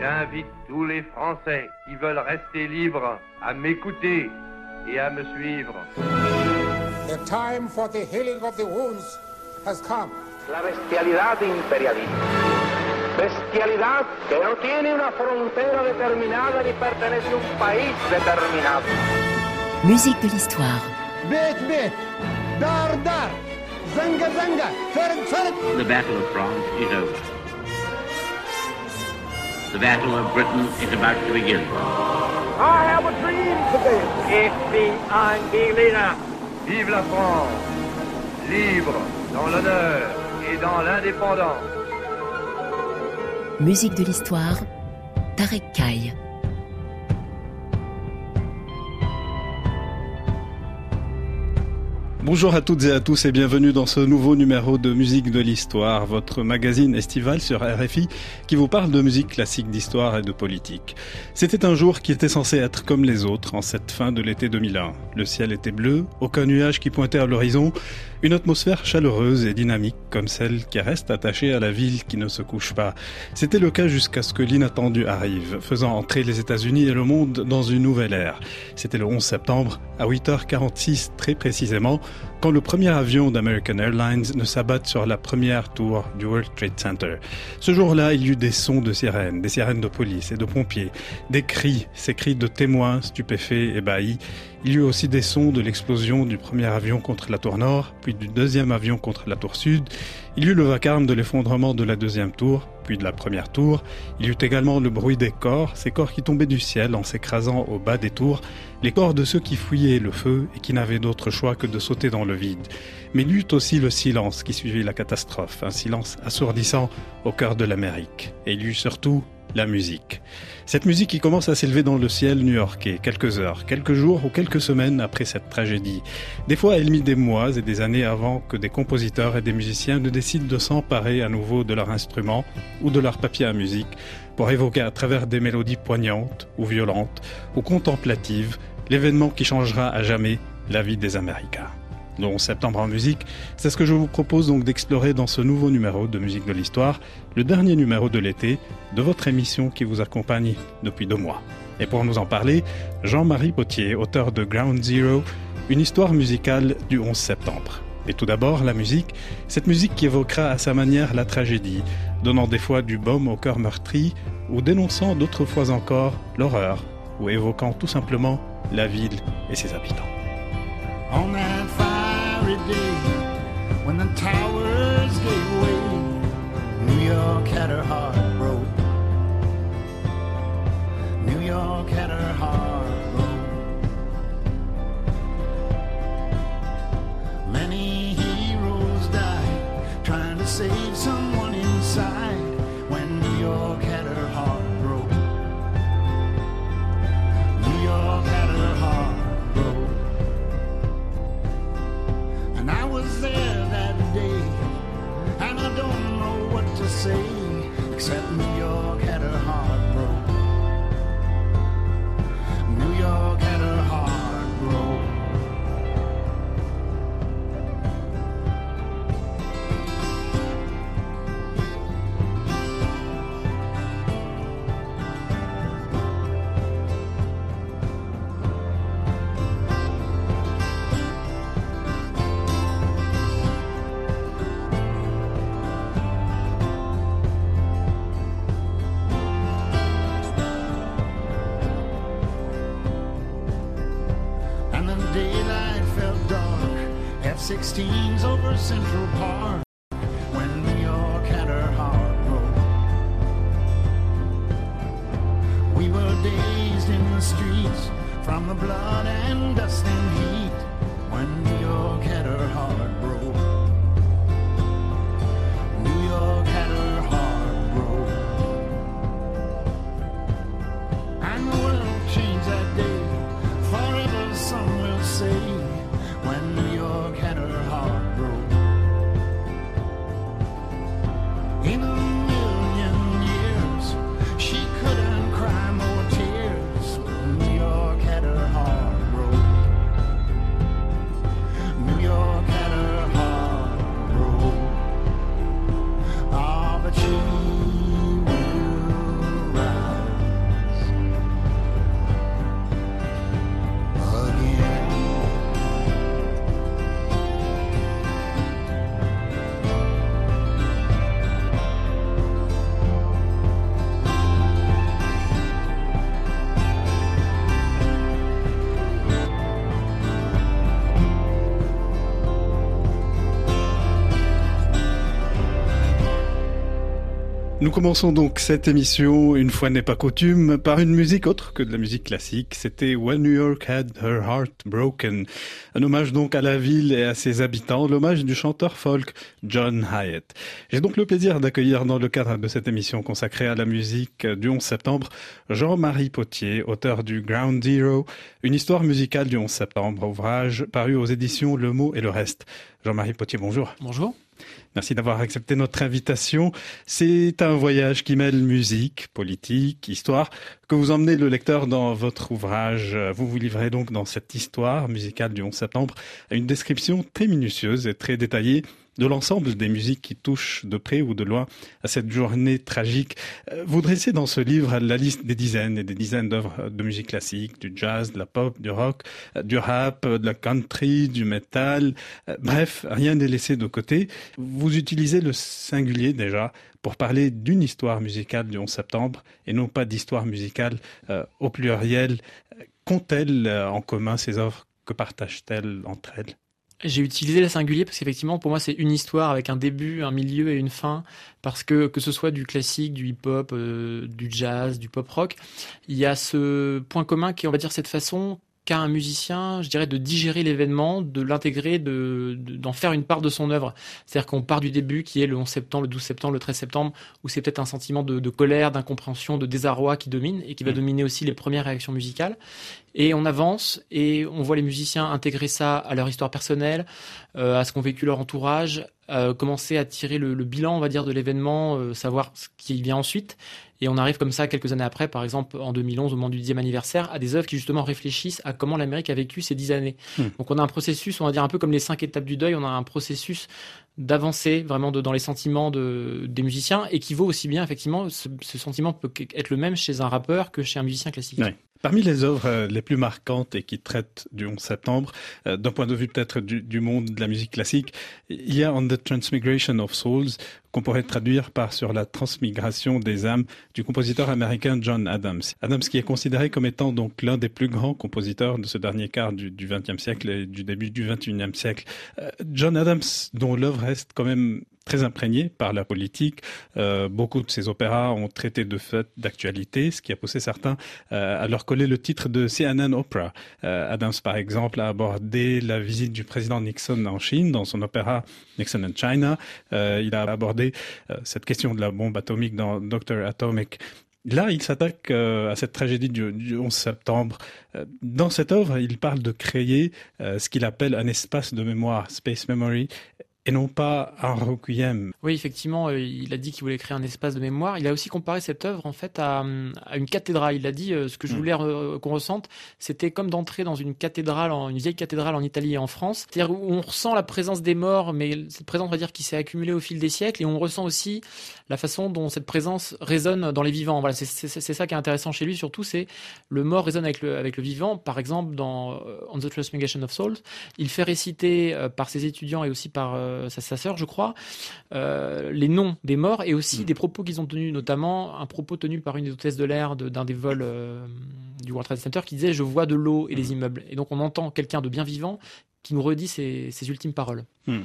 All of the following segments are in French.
J'invite tous les Français qui veulent rester libres à m'écouter et à me suivre. The time for the healing of the wounds has come. La bestialidad imperialista. Bestialidad que no tiene una frontera determinada ni pertenece a un país determinado. Musique de l'histoire. Bête, bête, dar, dar, zanga, zanga, fer, fer. The Battle of France is over. The Battle of Britain is about to begin. I have a dream today. Ein Berliner. Vive la France, libre dans l'honneur et dans l'indépendance. Musique de l'histoire. Tarek Kaye. Bonjour à toutes et à tous et bienvenue dans ce nouveau numéro de Musique de l'Histoire, votre magazine estival sur RFI qui vous parle de musique classique d'histoire et de politique. C'était un jour qui était censé être comme les autres en cette fin de l'été 2001. Le ciel était bleu, aucun nuage qui pointait à l'horizon, une atmosphère chaleureuse et dynamique comme celle qui reste attachée à la ville qui ne se couche pas. C'était le cas jusqu'à ce que l'inattendu arrive, faisant entrer les États-Unis et le monde dans une nouvelle ère. C'était le 11 septembre, à 8h46 très précisément, quand le premier avion d'American Airlines ne s'abatte sur la première tour du World Trade Center. Ce jour-là, il y eut des sons de sirènes, des sirènes de police et de pompiers, des cris, ces cris de témoins stupéfaits, ébahis. Il y eut aussi des sons de l'explosion du premier avion contre la tour nord, puis du deuxième avion contre la tour sud. Il y eut le vacarme de l'effondrement de la deuxième tour, puis de la première tour. Il y eut également le bruit des corps, ces corps qui tombaient du ciel en s'écrasant au bas des tours, les corps de ceux qui fouillaient le feu et qui n'avaient d'autre choix que de sauter dans le vide. Mais il y eut aussi le silence qui suivit la catastrophe, un silence assourdissant au cœur de l'Amérique. Et il y eut surtout la musique. Cette musique qui commence à s'élever dans le ciel new-yorkais, quelques heures, quelques jours ou quelques semaines après cette tragédie. Des fois, elle mit des mois et des années avant que des compositeurs et des musiciens ne décident de s'emparer à nouveau de leur instrument ou de leur papier à musique pour évoquer à travers des mélodies poignantes ou violentes ou contemplatives l'événement qui changera à jamais la vie des Américains le 11 septembre en musique, c'est ce que je vous propose donc d'explorer dans ce nouveau numéro de Musique de l'Histoire, le dernier numéro de l'été de votre émission qui vous accompagne depuis deux mois. Et pour nous en parler, Jean-Marie Potier, auteur de Ground Zero, une histoire musicale du 11 septembre. Et tout d'abord, la musique, cette musique qui évoquera à sa manière la tragédie, donnant des fois du baume au cœur meurtri, ou dénonçant d'autres fois encore l'horreur, ou évoquant tout simplement la ville et ses habitants. Way. New York had her heart what to say, except New Nous commençons donc cette émission, une fois n'est pas coutume, par une musique autre que de la musique classique. C'était When New York Had Her Heart Broken. Un hommage donc à la ville et à ses habitants, l'hommage du chanteur folk John Hyatt. J'ai donc le plaisir d'accueillir dans le cadre de cette émission consacrée à la musique du 11 septembre, Jean-Marie Potier, auteur du Ground Zero, une histoire musicale du 11 septembre, ouvrage paru aux éditions Le Mot et le Reste. Jean-Marie Potier, bonjour. Bonjour. Merci d'avoir accepté notre invitation. C'est un voyage qui mêle musique, politique, histoire, que vous emmenez le lecteur dans votre ouvrage. Vous vous livrez donc dans cette histoire musicale du 11 septembre à une description très minutieuse et très détaillée de l'ensemble des musiques qui touchent de près ou de loin à cette journée tragique. Euh, vous dressez dans ce livre la liste des dizaines et des dizaines d'œuvres de musique classique, du jazz, de la pop, du rock, euh, du rap, de la country, du metal. Euh, bref, rien n'est laissé de côté. Vous utilisez le singulier déjà pour parler d'une histoire musicale du 11 septembre et non pas d'histoire musicale au pluriel. Qu'ont-elles en commun ces œuvres? Que partagent-elles entre elles? J'ai utilisé le singulier parce qu'effectivement, pour moi, c'est une histoire avec un début, un milieu et une fin. Parce que que ce soit du classique, du hip-hop, euh, du jazz, du pop-rock, il y a ce point commun qui on va dire, cette façon un musicien, je dirais, de digérer l'événement, de l'intégrer, de, d'en faire une part de son œuvre. C'est-à-dire qu'on part du début, qui est le 11 septembre, le 12 septembre, le 13 septembre, où c'est peut-être un sentiment de, de colère, d'incompréhension, de désarroi qui domine et qui va mmh. dominer aussi les premières réactions musicales. Et on avance et on voit les musiciens intégrer ça à leur histoire personnelle, euh, à ce qu'ont vécu leur entourage, euh, commencer à tirer le, le, bilan, on va dire, de l'événement, euh, savoir ce qui vient ensuite. Et on arrive comme ça quelques années après, par exemple en 2011, au moment du dixième anniversaire, à des œuvres qui justement réfléchissent à comment l'Amérique a vécu ces dix années. Hmm. Donc on a un processus, on va dire un peu comme les cinq étapes du deuil, on a un processus d'avancer vraiment de, dans les sentiments de, des musiciens et qui vaut aussi bien effectivement ce, ce, sentiment peut être le même chez un rappeur que chez un musicien classique. Ouais. Parmi les œuvres euh, les plus marquantes et qui traitent du 11 septembre, euh, d'un point de vue peut-être du, du, monde de la musique classique, il y a On the Transmigration of Souls, qu'on pourrait traduire par sur la transmigration des âmes du compositeur américain John Adams. Adams qui est considéré comme étant donc l'un des plus grands compositeurs de ce dernier quart du, 20e siècle et du début du 21e siècle. Euh, John Adams, dont l'œuvre reste quand même très imprégné par la politique. Euh, beaucoup de ses opéras ont traité de faits d'actualité, ce qui a poussé certains euh, à leur coller le titre de CNN Opera. Euh, Adams, par exemple, a abordé la visite du président Nixon en Chine dans son opéra Nixon in China. Il a abordé cette question de la bombe atomique dans Doctor Atomic. Là, il s'attaque à cette tragédie du, du 11 septembre. Dans cette œuvre, il parle de créer ce qu'il appelle un espace de mémoire, space memory, et non pas un requiem. Oui, effectivement, euh, il a dit qu'il voulait créer un espace de mémoire. Il a aussi comparé cette œuvre en fait à, à une cathédrale. Il a dit euh, ce que je mm. voulais re qu'on ressente, c'était comme d'entrer dans une cathédrale, en, une vieille cathédrale en Italie et en France. C'est-à-dire où on ressent la présence des morts, mais cette présence, on va dire, qui s'est accumulée au fil des siècles, et on ressent aussi la façon dont cette présence résonne dans les vivants. Voilà, c'est ça qui est intéressant chez lui, surtout, c'est le mort résonne avec le, avec le vivant. Par exemple, dans euh, On the Transmigration of Souls, il fait réciter par ses étudiants et aussi par euh, sa, sa sœur, je crois, euh, les noms des morts et aussi mmh. des propos qu'ils ont tenus, notamment un propos tenu par une des hôtesses de l'air d'un des vols euh, du World Trade Center qui disait Je vois de l'eau et les immeubles. Et donc on entend quelqu'un de bien vivant qui nous redit ses, ses ultimes paroles. Mmh.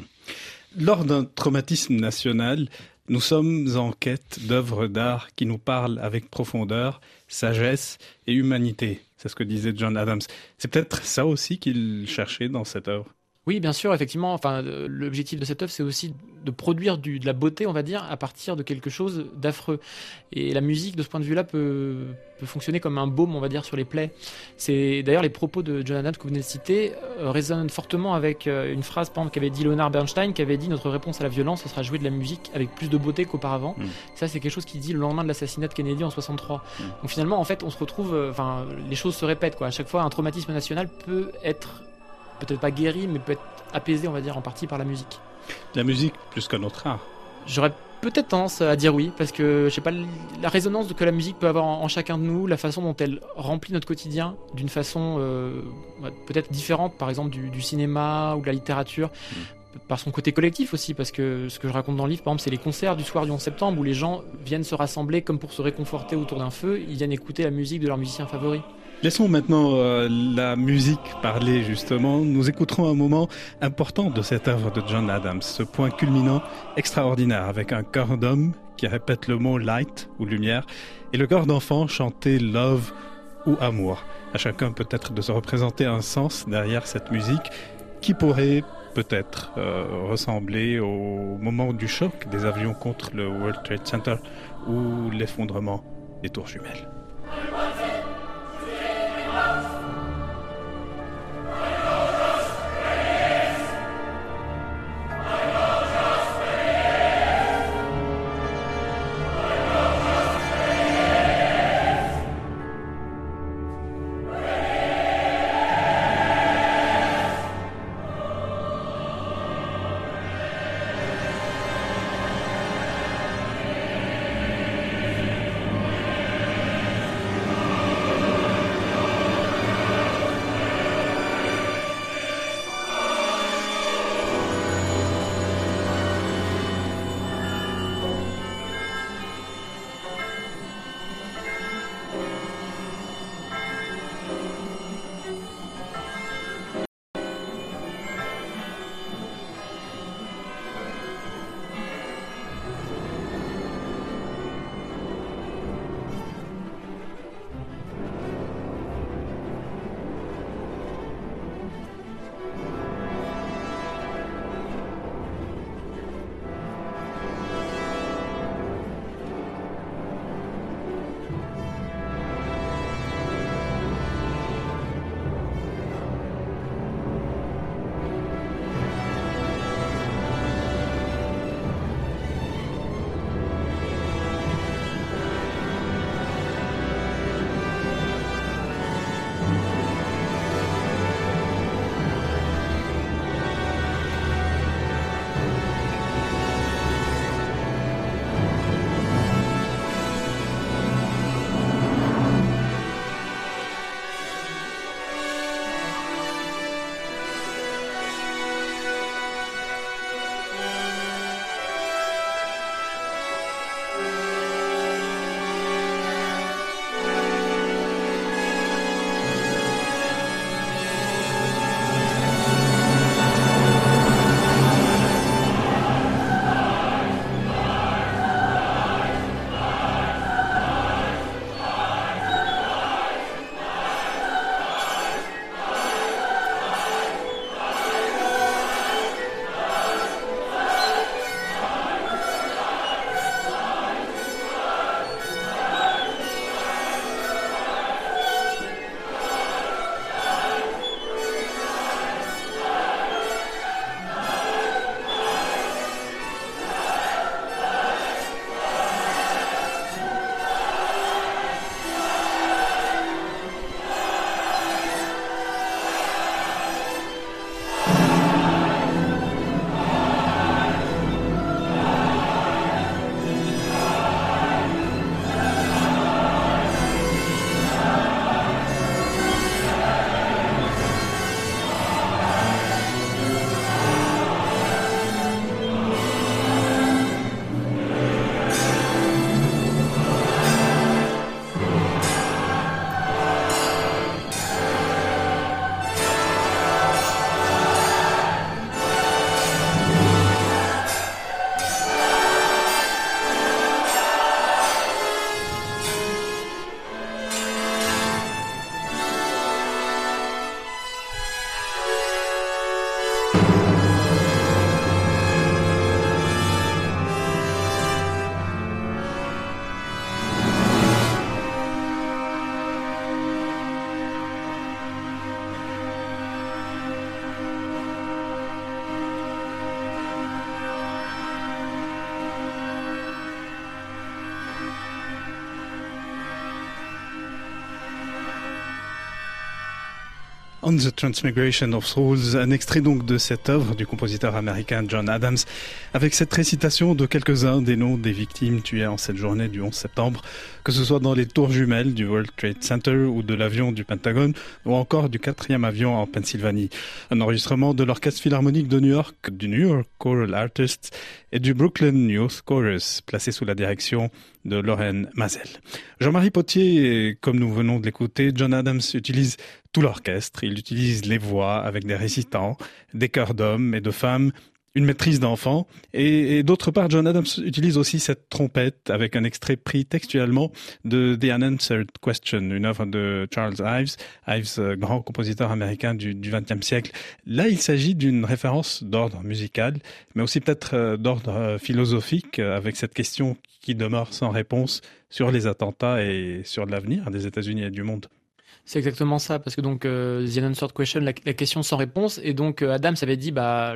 Lors d'un traumatisme national, nous sommes en quête d'œuvres d'art qui nous parlent avec profondeur, sagesse et humanité. C'est ce que disait John Adams. C'est peut-être ça aussi qu'il cherchait dans cette œuvre? Oui, bien sûr, effectivement. Enfin, euh, l'objectif de cette œuvre, c'est aussi de produire du, de la beauté, on va dire, à partir de quelque chose d'affreux. Et la musique, de ce point de vue-là, peut, peut fonctionner comme un baume, on va dire, sur les plaies. C'est d'ailleurs les propos de John Adams que vous venez de citer euh, résonnent fortement avec euh, une phrase, par exemple, qu'avait dit Leonard Bernstein, qui avait dit notre réponse à la violence, ce sera jouer de la musique avec plus de beauté qu'auparavant. Mmh. Ça, c'est quelque chose qu'il dit le lendemain de l'assassinat de Kennedy en 63. Mmh. Donc finalement, en fait, on se retrouve, enfin, les choses se répètent, quoi. À chaque fois, un traumatisme national peut être peut-être pas guéri, mais peut être apaisé, on va dire, en partie par la musique. La musique plus qu'un autre art J'aurais peut-être tendance à dire oui, parce que je sais pas, la résonance que la musique peut avoir en, en chacun de nous, la façon dont elle remplit notre quotidien d'une façon euh, peut-être différente, par exemple du, du, cinéma ou de la littérature. Mmh par son côté collectif aussi, parce que ce que je raconte dans le livre, par exemple, c'est les concerts du soir du 11 septembre où les gens viennent se rassembler comme pour se réconforter autour d'un feu, ils viennent écouter la musique de leur musicien favori. Laissons maintenant euh, la musique parler justement. Nous écouterons un moment important de cette œuvre de John Adams, ce point culminant extraordinaire avec un chœur d'homme qui répète le mot light ou lumière, et le chœur d'enfant chantait love ou amour. À chacun peut-être de se représenter un sens derrière cette musique qui pourrait peut-être euh, ressembler au moment du choc des avions contre le World Trade Center ou l'effondrement des tours jumelles. The Transmigration of Souls, un extrait donc de cette œuvre du compositeur américain John Adams, avec cette récitation de quelques-uns des noms des victimes tuées en cette journée du 11 septembre, que ce soit dans les tours jumelles du World Trade Center ou de l'avion du Pentagone, ou encore du quatrième avion en Pennsylvanie. Un enregistrement de l'Orchestre Philharmonique de New York, du New York Choral Artists et du Brooklyn Youth Chorus, placé sous la direction de Lorraine Mazel. Jean-Marie Potier, comme nous venons de l'écouter, John Adams utilise tout l'orchestre, il utilise les voix avec des récitants, des chœurs d'hommes et de femmes, une maîtrise d'enfant. Et, d'autre part, John Adams utilise aussi cette trompette avec un extrait pris textuellement de The Unanswered Question, une œuvre de Charles Ives, Ives, euh, grand compositeur américain du XXe siècle. Là, il s'agit d'une référence d'ordre musical, mais aussi peut-être euh, d'ordre euh, philosophique, avec cette question qui demeure sans réponse sur les attentats et sur l'avenir des États-Unis et du monde. C'est exactement ça, parce que donc euh, The Unanswered Question, la, question sans réponse, et donc euh, Adam s'avait dit bah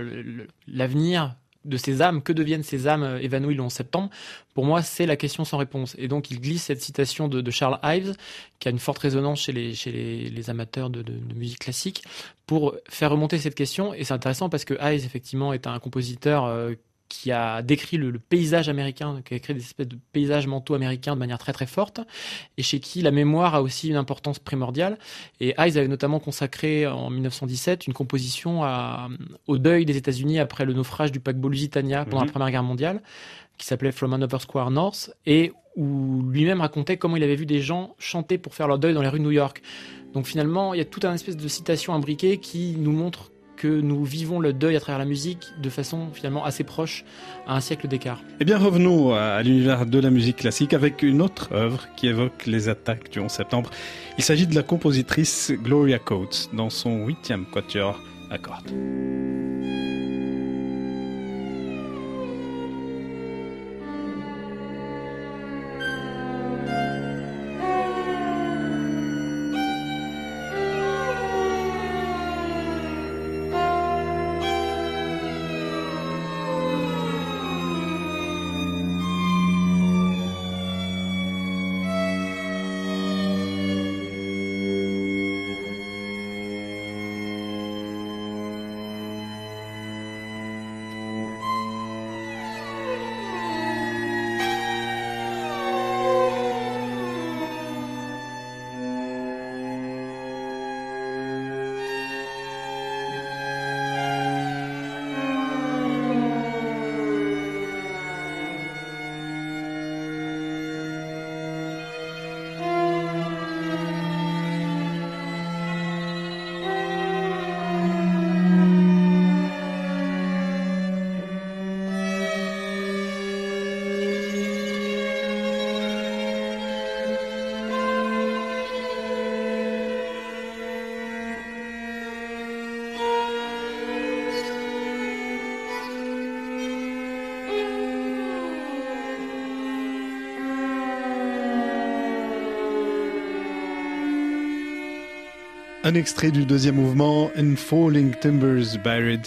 l'avenir de ces âmes, que deviennent ces âmes euh, évanouies le 11 septembre Pour moi, c'est la question sans réponse. Et donc, il glisse cette citation de, Charles Ives, qui a une forte résonance chez les, amateurs de, de, musique classique, pour faire remonter cette question. Et c'est intéressant parce que Ives, effectivement, est un compositeur euh, qui a décrit le, paysage américain, qui a créé des espèces de paysages mentaux américains de manière très très forte, et chez qui la mémoire a aussi une importance primordiale. Et Hayes avait notamment consacré en 1917 une composition à, au deuil des États-Unis après le naufrage du paquebot Lusitania pendant la mhm. Première Guerre mondiale, qui s'appelait From Another Square North, et où lui-même racontait comment il avait vu des gens chanter pour faire leur deuil dans les rues de New York. Donc finalement, il y a toute un espèce de citation imbriquée qui nous montre que nous vivons le deuil à travers la musique de façon finalement assez proche à un siècle d'écart. Eh bien revenons à l'univers de la musique classique avec une autre œuvre qui évoque les attaques du 11 septembre. Il s'agit de la compositrice Gloria Coates dans son huitième quatuor à cordes. Un extrait du deuxième mouvement, In Falling Timbers Buried,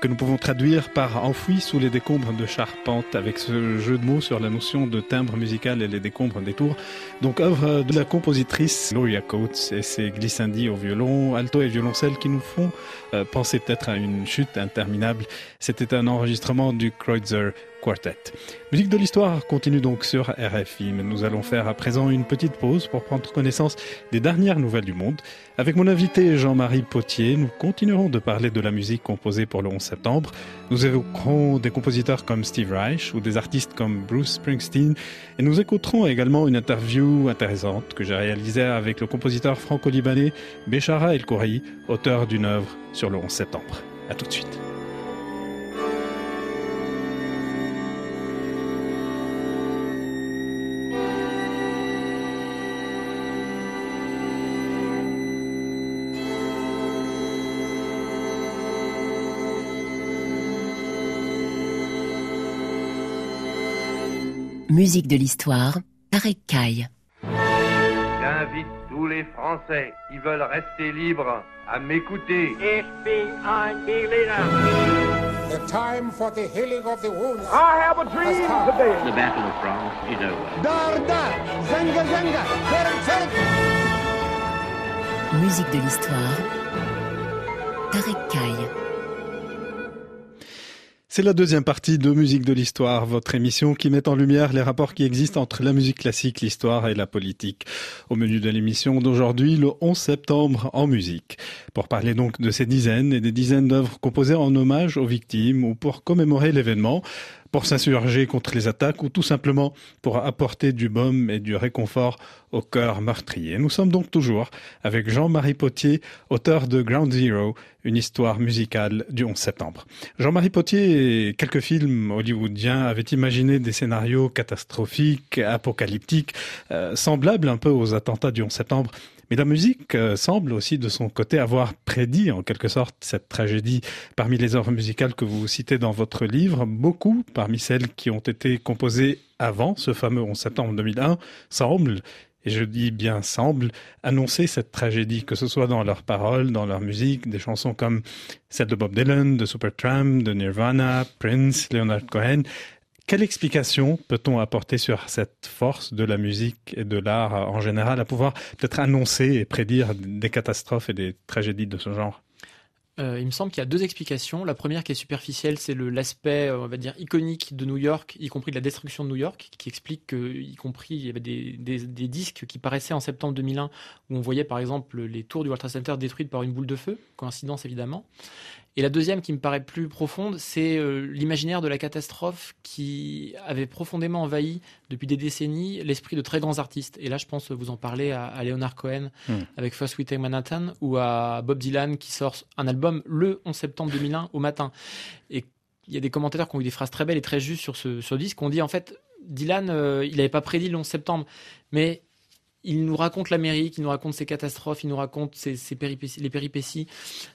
que nous pouvons traduire par enfoui sous les décombres de charpente, avec ce jeu de mots sur la notion de timbre musical et les décombres des tours. Donc œuvre de la compositrice Gloria Coates et ses glissandis au violon, alto et violoncelle qui nous font euh, penser peut-être à une chute interminable. C'était un enregistrement du Kreutzer Quartet. Musique de l'histoire continue donc sur RFI, mais nous allons faire à présent une petite pause pour prendre connaissance des dernières nouvelles du monde. Avec mon invité Jean-Marie Potier, nous continuerons de parler de la musique composée pour le 11 septembre. Nous évoquerons des compositeurs comme Steve Reich ou des artistes comme Bruce Springsteen et nous écouterons également une interview intéressante que j'ai réalisée avec le compositeur franco-libanais Béchara El Khoury, auteur d'une œuvre sur le 11 septembre. À tout de suite. Musique de l'histoire, Tarek Kai. J'invite tous les Français qui veulent rester libres à m'écouter. The time for the healing of the wounds. I have a dream today. The Battle of France is over. Dar dar, zanga zanga, Musique de l'histoire, Tarek Kai. C'est la deuxième partie de Musique de l'Histoire, votre émission qui met en lumière les rapports qui existent entre la musique classique, l'histoire et la politique. Au menu de l'émission d'aujourd'hui, le 11 septembre en musique. Pour parler donc de ces dizaines et des dizaines d'œuvres composées en hommage aux victimes ou pour commémorer l'événement, pour s'insurger contre les attaques ou tout simplement pour apporter du baume et du réconfort au cœur meurtrier. Nous sommes donc toujours avec Jean-Marie Potier, auteur de Ground Zero, une histoire musicale du 11 septembre. Jean-Marie Potier et quelques films hollywoodiens avaient imaginé des scénarios catastrophiques, apocalyptiques, euh, semblables un peu aux attentats du 11 septembre. Mais la musique euh, semble aussi de son côté avoir prédit en quelque sorte cette tragédie. Parmi les œuvres musicales que vous citez dans votre livre, beaucoup parmi celles qui ont été composées avant ce fameux 11 septembre 2001 semblent et je dis bien semblent annoncer cette tragédie, que ce soit dans leurs paroles, dans leur musique, des chansons comme celle de Bob Dylan, de Supertramp, de Nirvana, Prince, Leonard Cohen. Quelle explication peut-on apporter sur cette force de la musique et de l'art en général à pouvoir peut-être annoncer et prédire des catastrophes et des tragédies de ce genre? Euh, il me semble qu'il y a deux explications. La première qui est superficielle, c'est l'aspect, euh, on va dire, iconique de New York, y compris de la destruction de New York, qui explique que, y compris, il y avait des, des, des, disques qui paraissaient en septembre 2001, où on voyait par exemple les tours du World Trade Center détruites par une boule de feu, coïncidence évidemment. Et la deuxième qui me paraît plus profonde, c'est euh, l'imaginaire de la catastrophe qui avait profondément envahi depuis des décennies l'esprit de très grands artistes. Et là, je pense vous en parlez à, à Leonard Cohen Hmm. avec First We Take Manhattan ou à Bob Dylan qui sort un album le 11 septembre 2001 au matin. Et il y a des commentateurs qui ont eu des phrases très belles et très justes sur ce, sur le disque. On dit en fait, Dylan, euh, il n'avait pas prédit le 11 septembre, mais il nous raconte l'Amérique, il nous raconte ses catastrophes, il nous raconte ses, péripéties, les péripéties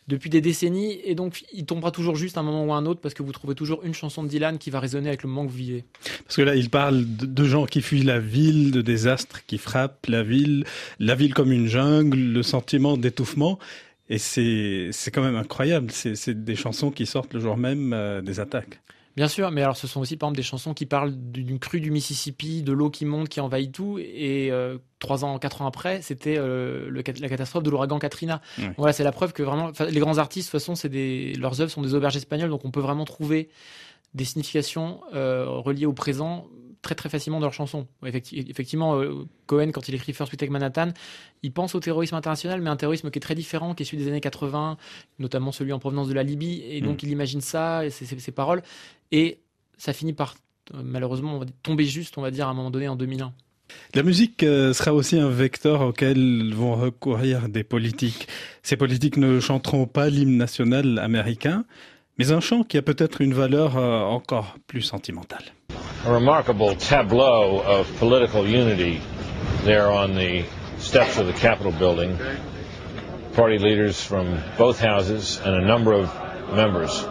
depuis des décennies, et donc il tombera toujours juste à un moment ou à un autre parce que vous trouvez toujours une chanson de Dylan qui va résonner avec le moment que vous vivez. Parce que là, il parle de, gens qui fuient la ville, de désastres qui frappent la ville, la ville comme une jungle, le sentiment d'étouffement. Et c'est quand même incroyable. C'est c'est des chansons qui sortent le jour même euh, des attaques. Bien sûr, mais alors ce sont aussi par exemple des chansons qui parlent d'une crue du Mississippi, de l'eau qui monte, qui envahit tout, et euh, trois ans, quatre ans après, c'était euh, la catastrophe de l'ouragan Katrina. Voilà, c'est la preuve que vraiment, les grands artistes, de toute façon, des, leurs œuvres sont des auberges espagnoles, donc on peut vraiment trouver des significations euh, reliées au présent très très facilement dans leurs chansons. Effecti- effectivement, euh, Cohen, quand il écrit First We Take Manhattan, il pense au terrorisme international, mais un terrorisme qui est très différent, qui est celui des années 80, notamment celui en provenance de la Libye, et donc Mm. il imagine ça, et ses, paroles, et ça finit par euh, malheureusement on va dire, tomber juste, on va dire, à un moment donné en 2001. La musique euh, sera aussi un vecteur auquel vont recourir des politiques. Ces politiques ne chanteront pas l'hymne national américain, mais un chant qui a peut-être une valeur encore plus sentimentale. A remarkable tableau of political unity there on the steps of the Capitol building. Party leaders from both houses and a number of members.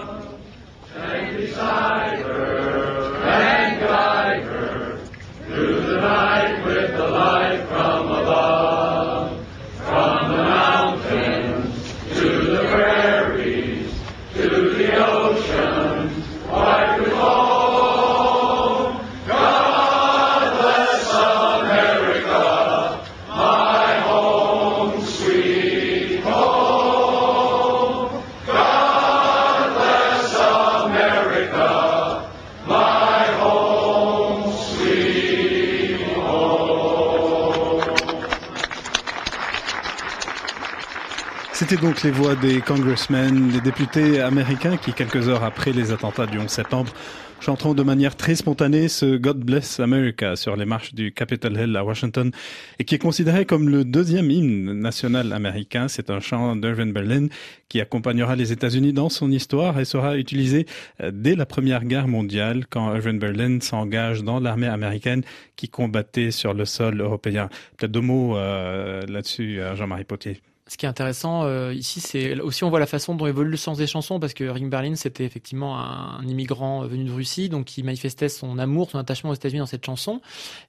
C'était donc les voix des congressmen, des députés américains qui, quelques heures après les attentats du 11 septembre, chanteront de manière très spontanée ce God Bless America sur les marches du Capitol Hill à Washington et qui est considéré comme le deuxième hymne national américain. C'est un chant d'Irving Berlin qui accompagnera les États-Unis dans son histoire et sera utilisé euh, dès la Première Guerre mondiale quand Irving Berlin s'engage dans l'armée américaine qui combattait sur le sol européen. Peut-être deux mots euh, là-dessus, euh, Jean-Marie Potier. Ce qui est intéressant euh, ici, c'est aussi on voit la façon dont évolue le sens des chansons, parce que Ring Berlin, c'était effectivement un, un immigrant venu de Russie, donc qui manifestait son amour, son attachement aux États-Unis dans cette chanson.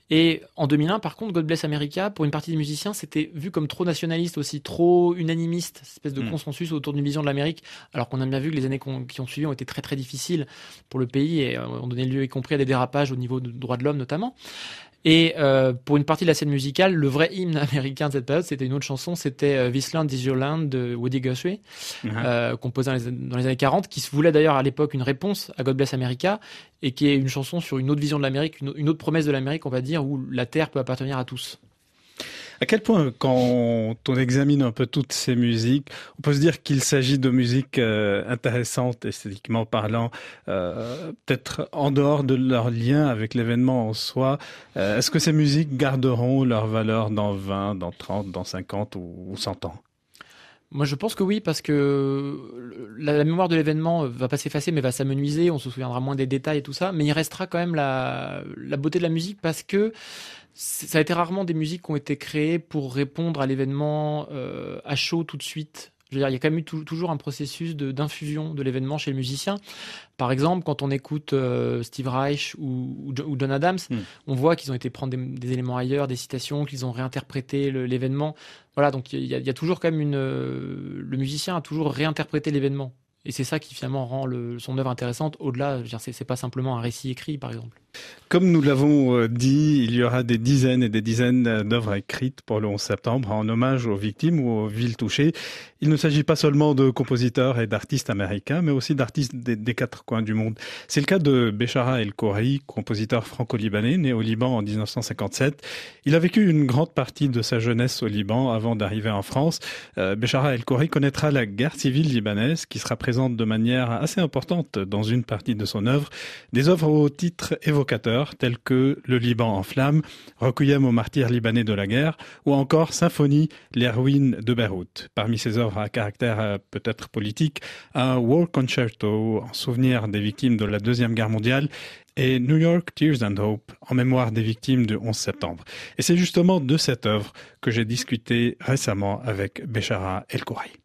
Et en 2001, par contre, God Bless America, pour une partie des musiciens, c'était vu comme trop nationaliste aussi, trop unanimiste, cette espèce de Mm. consensus autour d'une vision de l'Amérique, alors qu'on a bien vu que les années qui ont suivi ont été très très difficiles pour le pays et euh, ont donné lieu y compris à des dérapages au niveau des droits de l'homme notamment. Et euh, pour une partie de la scène musicale, le vrai hymne américain de cette période, c'était une autre chanson, c'était euh, This Land is Your Land de Woody Guthrie, euh, composé dans les, dans les années 40, qui se voulait d'ailleurs à l'époque une réponse à God Bless America, et qui est une chanson sur une autre vision de l'Amérique, une, une autre promesse de l'Amérique, on va dire, où la terre peut appartenir à tous. À quel point, quand on examine un peu toutes ces musiques, on peut se dire qu'il s'agit de musiques euh, intéressantes esthétiquement parlant, euh, peut-être en dehors de leur lien avec l'événement en soi. Euh, est-ce que ces musiques garderont leur valeur dans 20, dans 30, dans 50 ou 100 ans? Moi, je pense que oui, parce que la, mémoire de l'événement va pas s'effacer, mais va s'amenuiser. On se souviendra moins des détails et tout ça, mais il restera quand même la beauté de la musique parce que ça a été rarement des musiques qui ont été créées pour répondre à l'événement euh, à chaud tout de suite. Je veux dire, il y a quand même eu toujours un processus d'infusion de, l'événement chez le musicien. Par exemple, quand on écoute euh, Steve Reich ou, ou, John Adams, hmm. on voit qu'ils ont été prendre des, éléments ailleurs, des citations, qu'ils ont réinterprété l'événement. Voilà, donc il y, y, a toujours quand même une. Euh, le musicien a toujours réinterprété l'événement. Et c'est ça qui finalement rend le, son œuvre intéressante. Au-delà, c'est pas simplement un récit écrit, par exemple. Comme nous l'avons euh, dit, il y aura des dizaines et des dizaines d'œuvres écrites pour le 11 septembre en hommage aux victimes ou aux villes touchées. Il ne s'agit pas seulement de compositeurs et d'artistes américains, mais aussi d'artistes des, quatre coins du monde. C'est le cas de Béchara El Khoury, compositeur franco-libanais, né au Liban en 1957. Il a vécu une grande partie de sa jeunesse au Liban avant d'arriver en France. Euh, Béchara El Khoury connaîtra la guerre civile libanaise qui sera présente de manière assez importante dans une partie de son œuvre. Des œuvres au titre tels que Le Liban en flammes, Requiem aux martyrs libanais de la guerre ou encore Symphonie, les ruines de Beyrouth. Parmi ses œuvres à caractère euh, peut-être politique, un War Concerto en souvenir des victimes de la Deuxième Guerre mondiale et New York Tears and Hope en mémoire des victimes du 11 septembre. Et c'est justement de cette œuvre que j'ai discuté récemment avec Béchara El Khoury.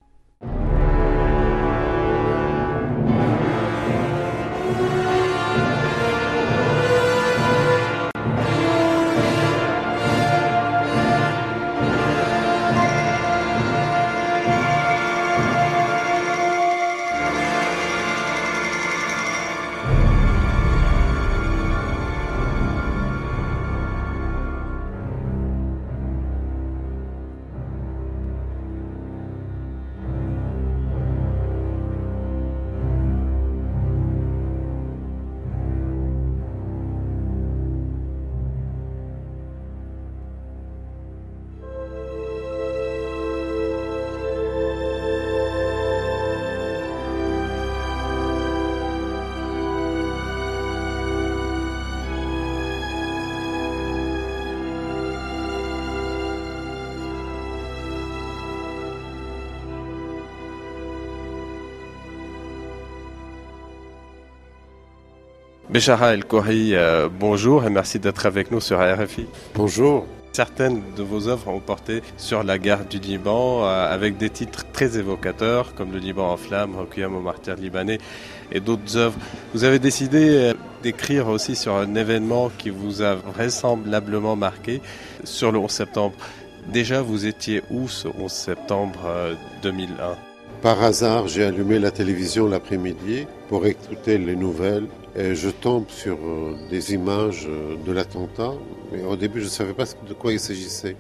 Béchara El Khoury, euh, bonjour et merci d'être avec nous sur RFI. Bonjour. Certaines de vos œuvres ont porté sur la guerre du Liban euh, avec des titres très évocateurs comme Le Liban en flammes, Requiem aux martyrs libanais et d'autres œuvres. Vous avez décidé euh, d'écrire aussi sur un événement qui vous a vraisemblablement marqué sur le 11 septembre. Déjà, vous étiez où ce 11 septembre 2001 Par hasard, j'ai allumé la télévision l'après-midi pour écouter les nouvelles et je tombe sur euh, des images euh, de l'attentat, mais au début je ne savais pas de quoi il s'agissait.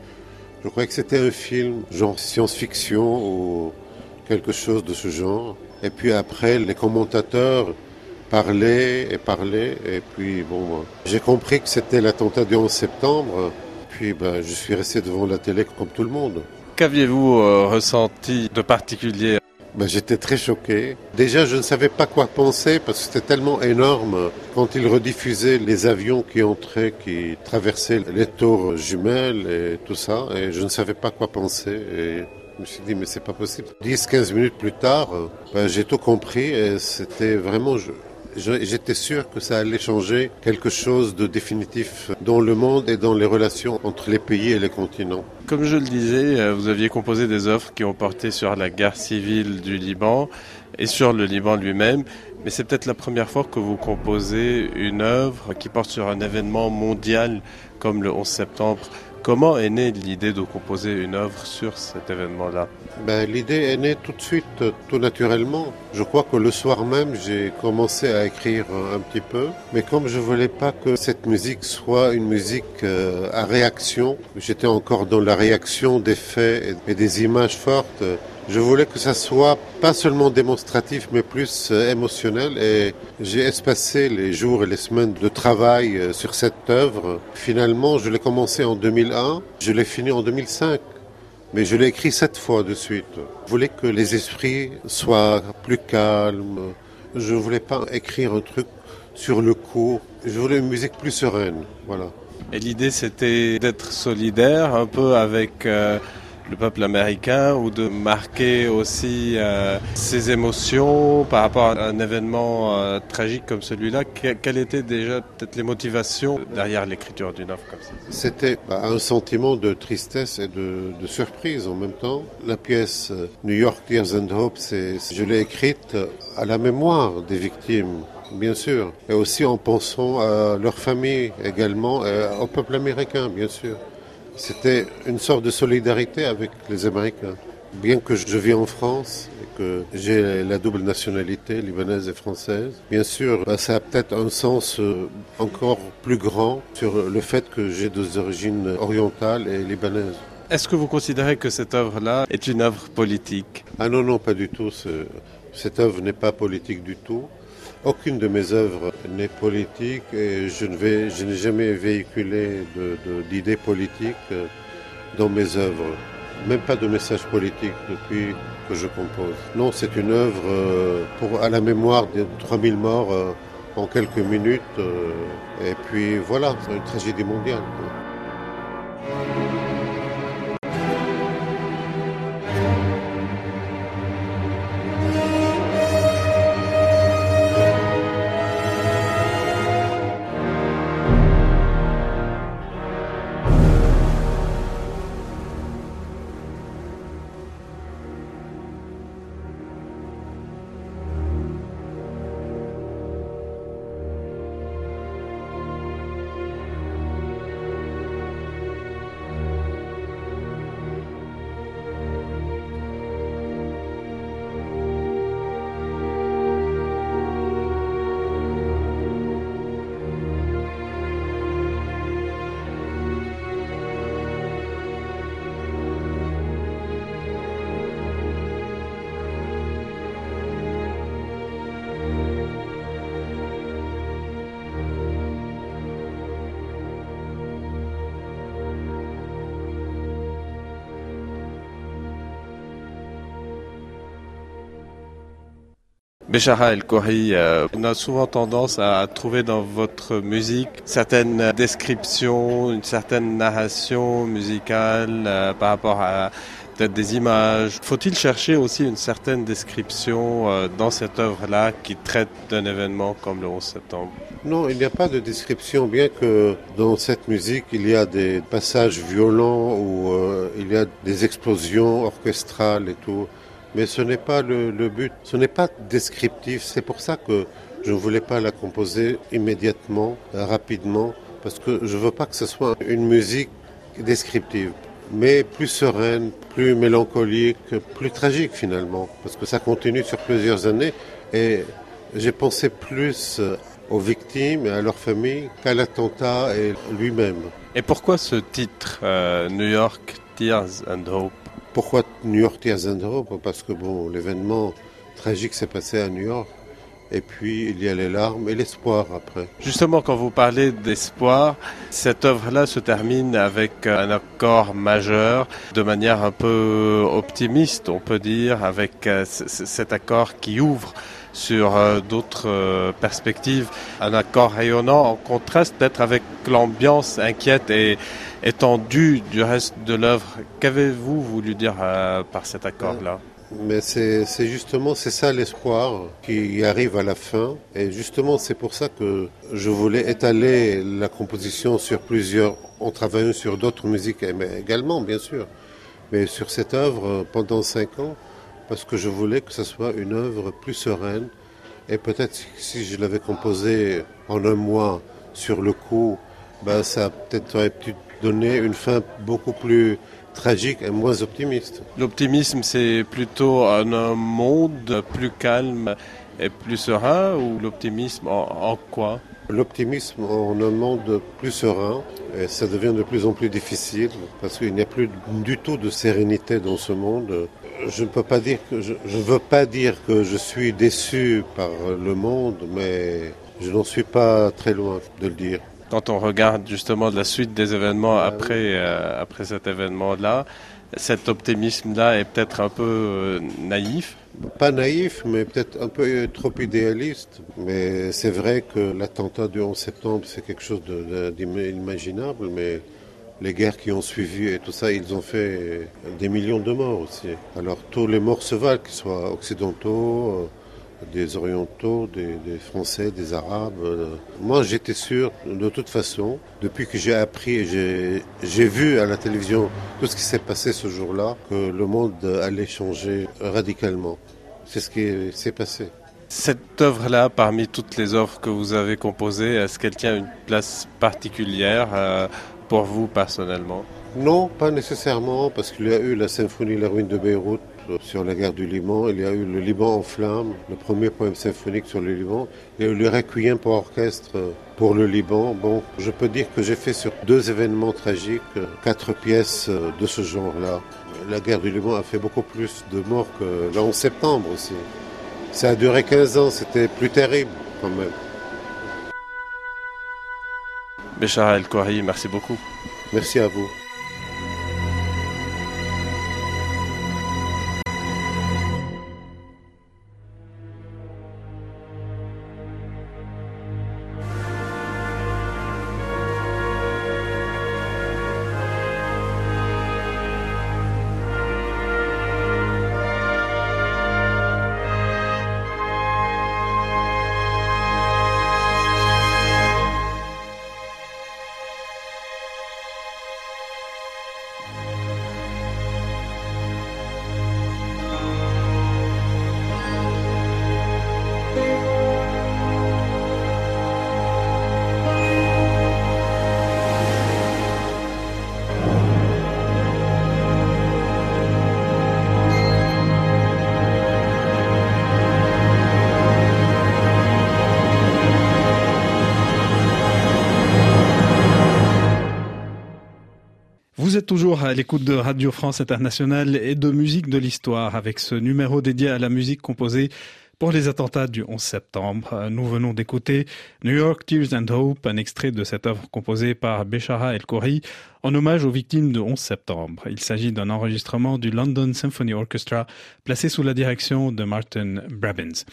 Je croyais que c'était un film, genre science-fiction ou quelque chose de ce genre. Et puis après, les commentateurs parlaient et parlaient, et puis bon, j'ai compris que c'était l'attentat du 11 septembre, puis ben, je suis resté devant la télé comme tout le monde. Qu'aviez-vous euh, ressenti de particulier ben, J'étais très choqué. Déjà, je ne savais pas quoi penser parce que c'était tellement énorme quand ils rediffusaient les avions qui entraient, qui traversaient les tours jumelles et tout ça. Et je ne savais pas quoi penser. Et je me suis dit, mais c'est pas possible. 10-15 minutes plus tard, ben, j'ai tout compris et c'était vraiment, J'étais sûr que ça allait changer quelque chose de définitif dans le monde et dans les relations entre les pays et les continents. Comme je le disais, euh, vous aviez composé des œuvres qui ont porté sur la guerre civile du Liban et sur le Liban lui-même, mais c'est peut-être la première fois que vous composez une œuvre qui porte sur un événement mondial comme le 11 septembre. Comment est née l'idée de composer une œuvre sur cet événement-là? Ben, L'idée est née tout de suite, tout naturellement. Je crois que le soir même, j'ai commencé à écrire un petit peu. Mais comme je voulais pas que cette musique soit une musique euh, à réaction, j'étais encore dans la réaction des faits et des images fortes. Je voulais que ça soit pas seulement démonstratif, mais plus euh, émotionnel. Et j'ai espacé les jours et les semaines de travail euh, sur cette œuvre. Finalement, je l'ai commencé en 2001, je l'ai fini en 2005. Mais je l'ai écrit sept fois de suite. Je voulais que les esprits soient plus calmes. Je voulais pas écrire un truc sur le coup. Je voulais une musique plus sereine. Voilà. Et l'idée, c'était d'être solidaire un peu avec euh, le peuple américain ou de marquer aussi euh, ses émotions par rapport à un événement euh, tragique comme celui-là. Que- quelles étaient déjà peut-être les motivations derrière l'écriture d'une œuvre comme ça C'était bah, un sentiment de tristesse et de, surprise en même temps. La pièce euh, New York Tears and Hope, c'est, je l'ai écrite à la mémoire des victimes, bien sûr, et aussi en pensant à leur famille également, au peuple américain, bien sûr. C'était une sorte de solidarité avec les Américains. Bien que je vis en France et que j'ai la double nationalité libanaise et française, bien sûr, bah, ça a peut-être un sens euh, encore plus grand sur le fait que j'ai des origines orientales et libanaises. Est-ce que vous considérez que cette œuvre-là est une œuvre politique? Ah non, non, pas du tout. Ce- Cette œuvre n'est pas politique du tout. Aucune de mes œuvres n'est politique et je n'ai jamais véhiculé d'idées politiques euh, dans mes œuvres. Même pas de message politique depuis que je compose. Non, c'est une œuvre euh, à la mémoire des 3000 morts euh, en quelques minutes. et puis voilà, c'est une tragédie mondiale. Béchara El Khoury, euh, on a souvent tendance à trouver dans votre musique certaines descriptions, une certaine narration musicale euh, par rapport à peut-être des images. Faut-il chercher aussi une certaine description euh, dans cette œuvre-là qui traite d'un événement comme le 11 septembre? Non, il n'y a pas de description, bien que dans cette musique, il y a des passages violents euh, il y a des explosions orchestrales et tout. Mais ce n'est pas le, but, ce n'est pas descriptif. C'est pour ça que je ne voulais pas la composer immédiatement, rapidement, parce que je veux pas que ce soit une musique descriptive, mais plus sereine, plus mélancolique, plus tragique finalement, parce que ça continue sur plusieurs années. Et j'ai pensé plus aux victimes et à leurs familles qu'à l'attentat et lui-même. Et pourquoi ce titre, euh, New York Tears and Hope? Pourquoi New York Hope Parce que bon, l'événement tragique s'est passé à New York. Et puis il y a les larmes et l'espoir après. Justement, quand vous parlez d'espoir, cette œuvre-là se termine avec un accord majeur, de manière un peu optimiste, on peut dire, avec euh, cet accord qui ouvre sur euh, d'autres euh, perspectives, un accord rayonnant en contraste peut-être avec l'ambiance inquiète et étendue du reste de l'œuvre. Qu'avez-vous voulu dire euh, par cet accord-là? Mais c'est justement, c'est ça l'espoir qui arrive à la fin. Et justement, c'est pour ça que je voulais étaler la composition sur plusieurs, en travaillant sur d'autres musiques également, bien sûr. Mais sur cette œuvre pendant cinq ans, parce que je voulais que ce soit une œuvre plus sereine. Et peut-être si- si je l'avais composée en un mois sur le coup, ben ça peut-être aurait pu donner une fin beaucoup plus tragique et moins optimiste. L'optimisme, c'est plutôt un, un monde plus calme et plus serein ou l'optimisme en, en quoi? L'optimisme en un monde plus serein, et ça devient de plus en plus difficile parce qu'il n'y a plus du tout de sérénité dans ce monde. Je ne peux pas dire que je ne veux pas dire que je suis déçu par le monde, mais je n'en suis pas très loin de le dire. Quand on regarde justement la suite des événements après, euh, après cet événement-là, cet optimisme-là est peut-être un peu euh, naïf Pas naïf, mais peut-être un peu trop idéaliste. Mais c'est vrai que l'attentat du 11 septembre, c'est quelque chose d'imaginable, mais les guerres qui ont suivi et tout ça, ils ont fait des millions de morts aussi. Alors tous les morts se valent, qu'ils soient occidentaux, des orientaux, des, Français, des Arabes. Moi, j'étais sûr, de toute façon, depuis que j'ai appris et j'ai vu à la télévision tout ce qui s'est passé ce jour-là, que le monde allait changer radicalement. C'est ce qui s'est passé. Cette œuvre-là, parmi toutes les œuvres que vous avez composées, est-ce qu'elle tient une place particulière euh, pour vous personnellement? Non, pas nécessairement, parce qu'il y a eu la symphonie La ruine de Beyrouth sur la guerre du Liban. Il y a eu le Liban en flammes, le premier poème symphonique sur le Liban. Il y a eu le Requiem pour orchestre pour le Liban. Bon, je peux dire que j'ai fait sur deux événements tragiques quatre pièces de ce genre-là. La guerre du Liban a fait beaucoup plus de morts que le 11 septembre aussi. Ça a duré 15 ans, c'était plus terrible quand même. Béchar El-Kouari, merci beaucoup. Merci à. Vous l'écoute de Radio France Internationale et de Musique de l'Histoire avec ce numéro dédié à la musique composée pour les attentats du 11 septembre. Nous venons d'écouter New York Tears and Hope, un extrait de cette œuvre composée par Beshara El Khoury en hommage aux victimes du 11 septembre. Il s'agit d'un enregistrement du London Symphony Orchestra placé sous la direction de Martin Brabbins.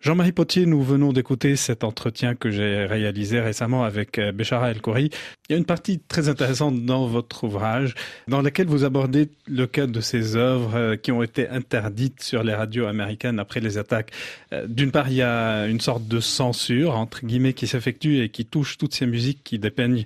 Jean-Marie Potier, nous venons d'écouter cet entretien que j'ai réalisé récemment avec euh, Béchara El Khoury. Il y a une partie très intéressante dans votre ouvrage dans laquelle vous abordez le cas de ces œuvres euh, qui ont été interdites sur les radios américaines après les attaques. Euh, d'une part, il y a une sorte de censure, entre guillemets, qui s'effectue et qui touche toutes ces musiques qui dépeignent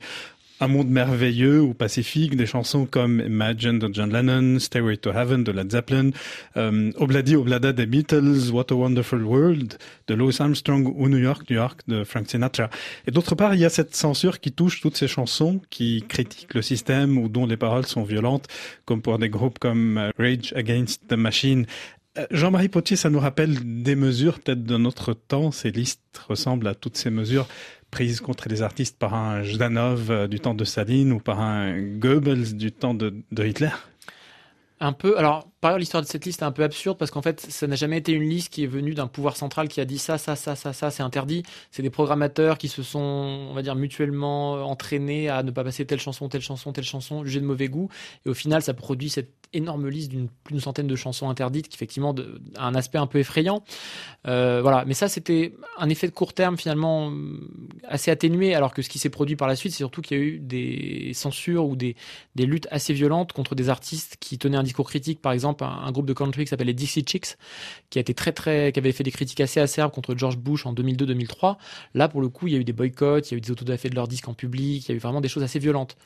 un monde merveilleux ou pacifique, des chansons comme Imagine de John Lennon, Stairway to Heaven de Led Zeppelin, euh, Obladi Oblada des Beatles, What a Wonderful World de Louis Armstrong ou New York, New York de Frank Sinatra. Et d'autre part, il y a cette censure qui touche toutes ces chansons qui critiquent le système ou dont les paroles sont violentes, comme pour des groupes comme euh, Rage Against the Machine. Euh, Jean-Marie Potier, ça nous rappelle des mesures peut-être de notre temps. Ces listes ressemblent à toutes ces mesures prise contre les artistes par un Jdanov euh, du temps de Staline ou par un Goebbels du temps de Hitler? Un peu. Alors, par ailleurs, l'histoire de cette liste est un peu absurde parce qu'en fait, ça n'a jamais été une liste qui est venue d'un pouvoir central qui a dit ça, ça, ça, ça, ça, c'est interdit. C'est des programmateurs qui se sont, on va dire, mutuellement entraînés à ne pas passer telle chanson, telle chanson, telle chanson, jugée de mauvais goût. Et au final, ça produit cette énorme liste d'une centaine de chansons interdites qui, effectivement, a un aspect un peu effrayant. Euh, voilà. Mais ça, c'était un effet de court terme, finalement, assez atténué. Alors que ce qui s'est produit par la suite, c'est surtout qu'il y a eu des censures ou des, des luttes assez violentes contre des artistes qui tenaient un discours critique, par exemple, un, groupe de country qui s'appelle les Dixie Chicks, qui a été très très, qui avait fait des critiques assez acerbes contre George Bush en 2002-2003. Là, pour le coup, il y a eu des boycotts, il y a eu des autodafés de leurs disques en public, il y a eu vraiment des choses assez violentes.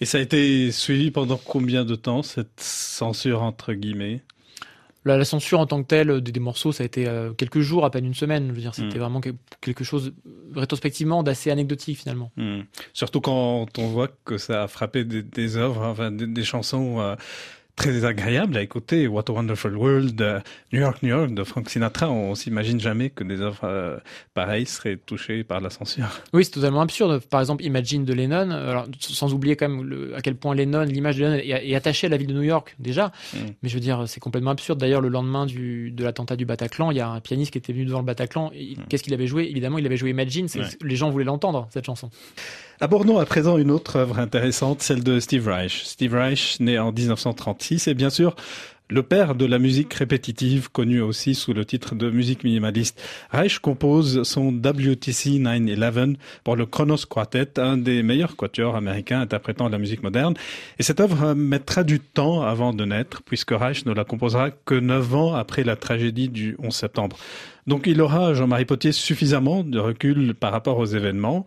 Et ça a été suivi pendant combien de temps, cette censure entre guillemets? La, censure en tant que telle des, morceaux, ça a été euh, quelques jours, à peine une semaine. Je veux dire, c'était hmm. vraiment quelque chose rétrospectivement d'assez anecdotique finalement. Hmm. Surtout quand on voit que ça a frappé des, œuvres, enfin des, chansons. Euh, très agréable à écouter. What a Wonderful World, New York, New York de Frank Sinatra. On s'imagine jamais que des œuvres euh, pareilles seraient touchées par la censure. Oui, c'est totalement absurde. Par exemple, Imagine de Lennon, alors, sans oublier quand même le, à quel point Lennon, l'image de Lennon est, est, attachée à la ville de New York déjà. Mm. Mais je veux dire, c'est complètement absurde. D'ailleurs, le lendemain du, de l'attentat du Bataclan, il y a un pianiste qui était venu devant le Bataclan. Mm. Qu'est-ce qu'il avait joué? Évidemment, il avait joué Imagine. Ouais. Les gens voulaient l'entendre, cette chanson. Abordons à présent une autre œuvre intéressante, celle de Steve Reich. Steve Reich, né en 1936, et bien sûr le père de la musique répétitive, connu aussi sous le titre de musique minimaliste. Reich compose son WTC 911 pour le Kronos Quartet, un des meilleurs quatuors américains interprétant la musique moderne. Et cette œuvre mettra du temps avant de naître, puisque Reich ne la composera que neuf ans après la tragédie du 11 septembre. Donc il aura, Jean-Marie Potier, suffisamment de recul par rapport aux événements.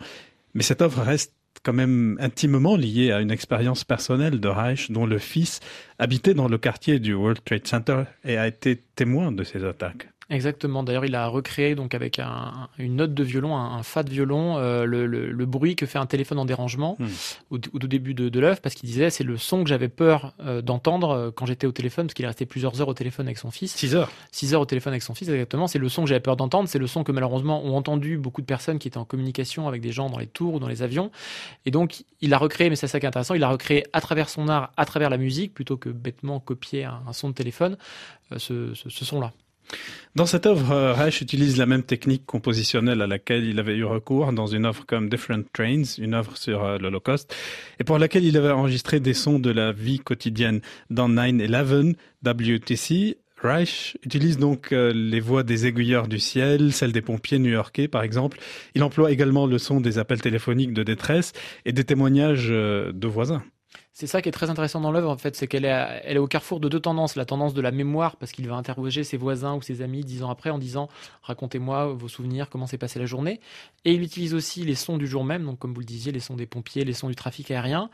Mais cette œuvre reste quand même intimement liée à une expérience personnelle de Reich, dont le fils habitait dans le quartier du World Trade Center et a été témoin de ces attaques. Exactement. D'ailleurs, il a recréé donc avec un, une note de violon, un, un fa de violon, euh, le, le, le, bruit que fait un téléphone en dérangement Hmm. mmh. au, au, tout début de, de l'œuvre, parce qu'il disait c'est le son que j'avais peur euh, d'entendre euh, quand j'étais au téléphone, parce qu'il est resté plusieurs heures au téléphone avec son fils. Six heures. Six heures au téléphone avec son fils, exactement. C'est le son que j'avais peur d'entendre. C'est le son que malheureusement ont entendu beaucoup de personnes qui étaient en communication avec des gens dans les tours ou dans les avions. Et donc, il a recréé, mais c'est ça qui est intéressant, il a recréé à travers son art, à travers la musique, plutôt que bêtement copier un, un son de téléphone, euh, ce, ce, ce son-là. Dans cette œuvre, Reich utilise la même technique compositionnelle à laquelle il avait eu recours dans une œuvre comme Different Trains, une œuvre sur euh, l'Holocauste, et pour laquelle il avait enregistré des sons de la vie quotidienne. Dans 9-11, WTC, Reich utilise donc euh, les voix des aiguilleurs du ciel, celles des pompiers new-yorkais par exemple. Il emploie également le son des appels téléphoniques de détresse et des témoignages euh, de voisins. C'est ça qui est très intéressant dans l'œuvre, en fait, c'est qu'elle est, au carrefour de deux tendances. La tendance de la mémoire, parce qu'il va interroger ses voisins ou ses amis dix ans après en disant racontez-moi vos souvenirs, comment s'est passée la journée. Et il utilise aussi les sons du jour même, donc comme vous le disiez, les sons des pompiers, les sons du trafic aérien,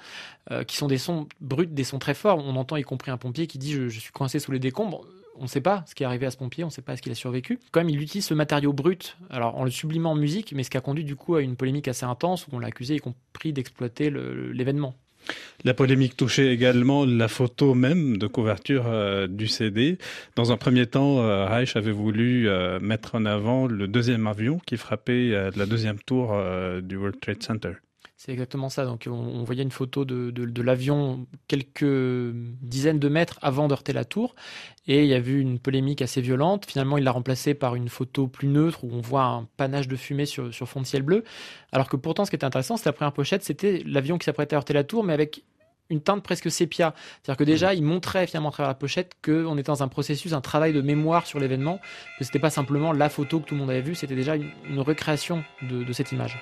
euh, qui sont des sons bruts, des sons très forts. On entend y compris un pompier qui dit je, je suis coincé sous les décombres on ne sait pas ce qui est arrivé à ce pompier, on ne sait pas ce qu'il a survécu. Quand même, il utilise ce matériau brut, alors en le sublimant en musique, mais ce qui a conduit du coup à une polémique assez intense où on l'a accusé, y compris d'exploiter l'événement. La polémique touchait également la photo même de couverture euh, du CD. Dans un premier temps, euh, Reich avait voulu euh, mettre en avant le deuxième avion qui frappait la deuxième tour du World Trade Center. C'est exactement ça. Donc, on, voyait une photo de, de, l'avion quelques dizaines de mètres avant d'heurter la tour. Et il y a eu une polémique assez violente. Finalement, il l'a remplacé par une photo plus neutre où on voit un panache de fumée sur, sur fond de ciel bleu. Alors que pourtant, ce qui était intéressant, c'était la première pochette, c'était l'avion qui s'apprêtait à heurter la tour, mais avec une teinte presque sépia. C'est-à-dire que déjà, il montrait finalement à travers la pochette qu'on était dans un processus, un travail de mémoire sur l'événement, que c'était pas simplement la photo que tout le monde avait vue, c'était déjà une, une recréation de, de, cette image.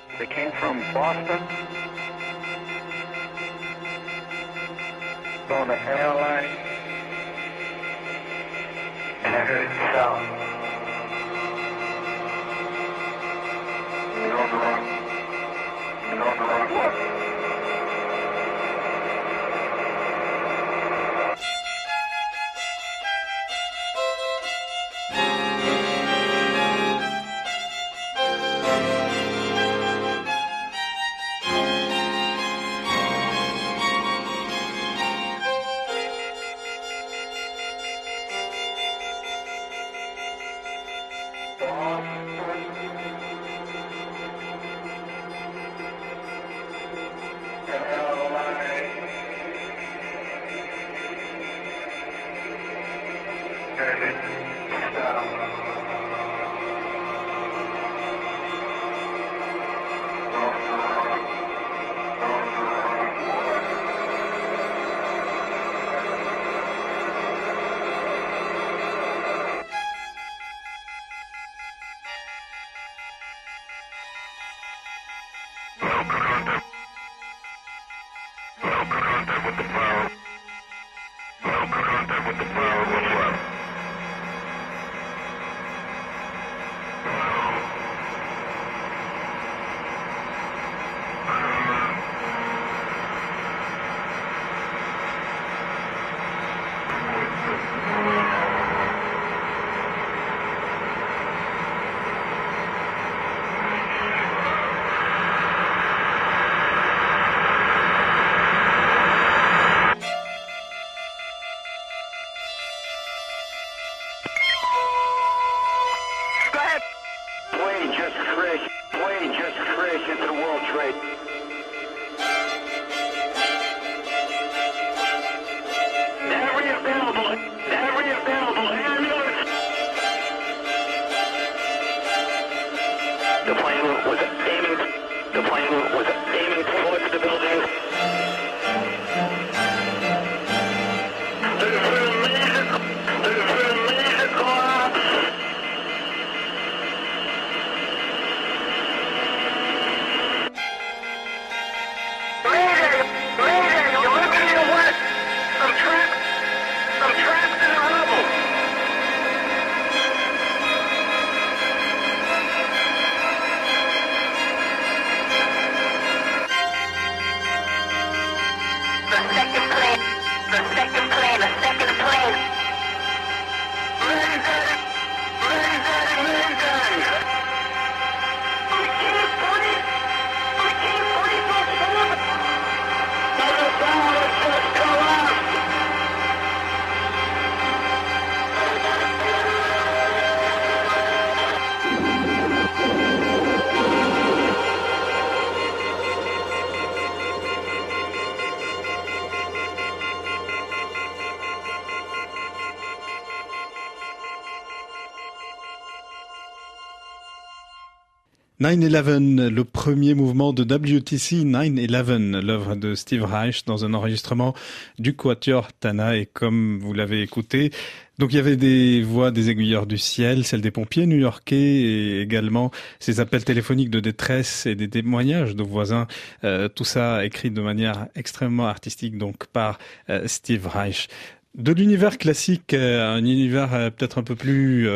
9-11, le premier mouvement de WTC 9-11, l'œuvre de Steve Reich dans un enregistrement du Quatuor Tana et comme vous l'avez écouté, donc il y avait des voix des aiguilleurs du ciel, celles des pompiers new-yorkais et également ces appels téléphoniques de détresse et des témoignages de voisins, euh, tout ça écrit de manière extrêmement artistique donc par euh, Steve Reich. De l'univers classique, euh, un univers euh, peut-être un peu plus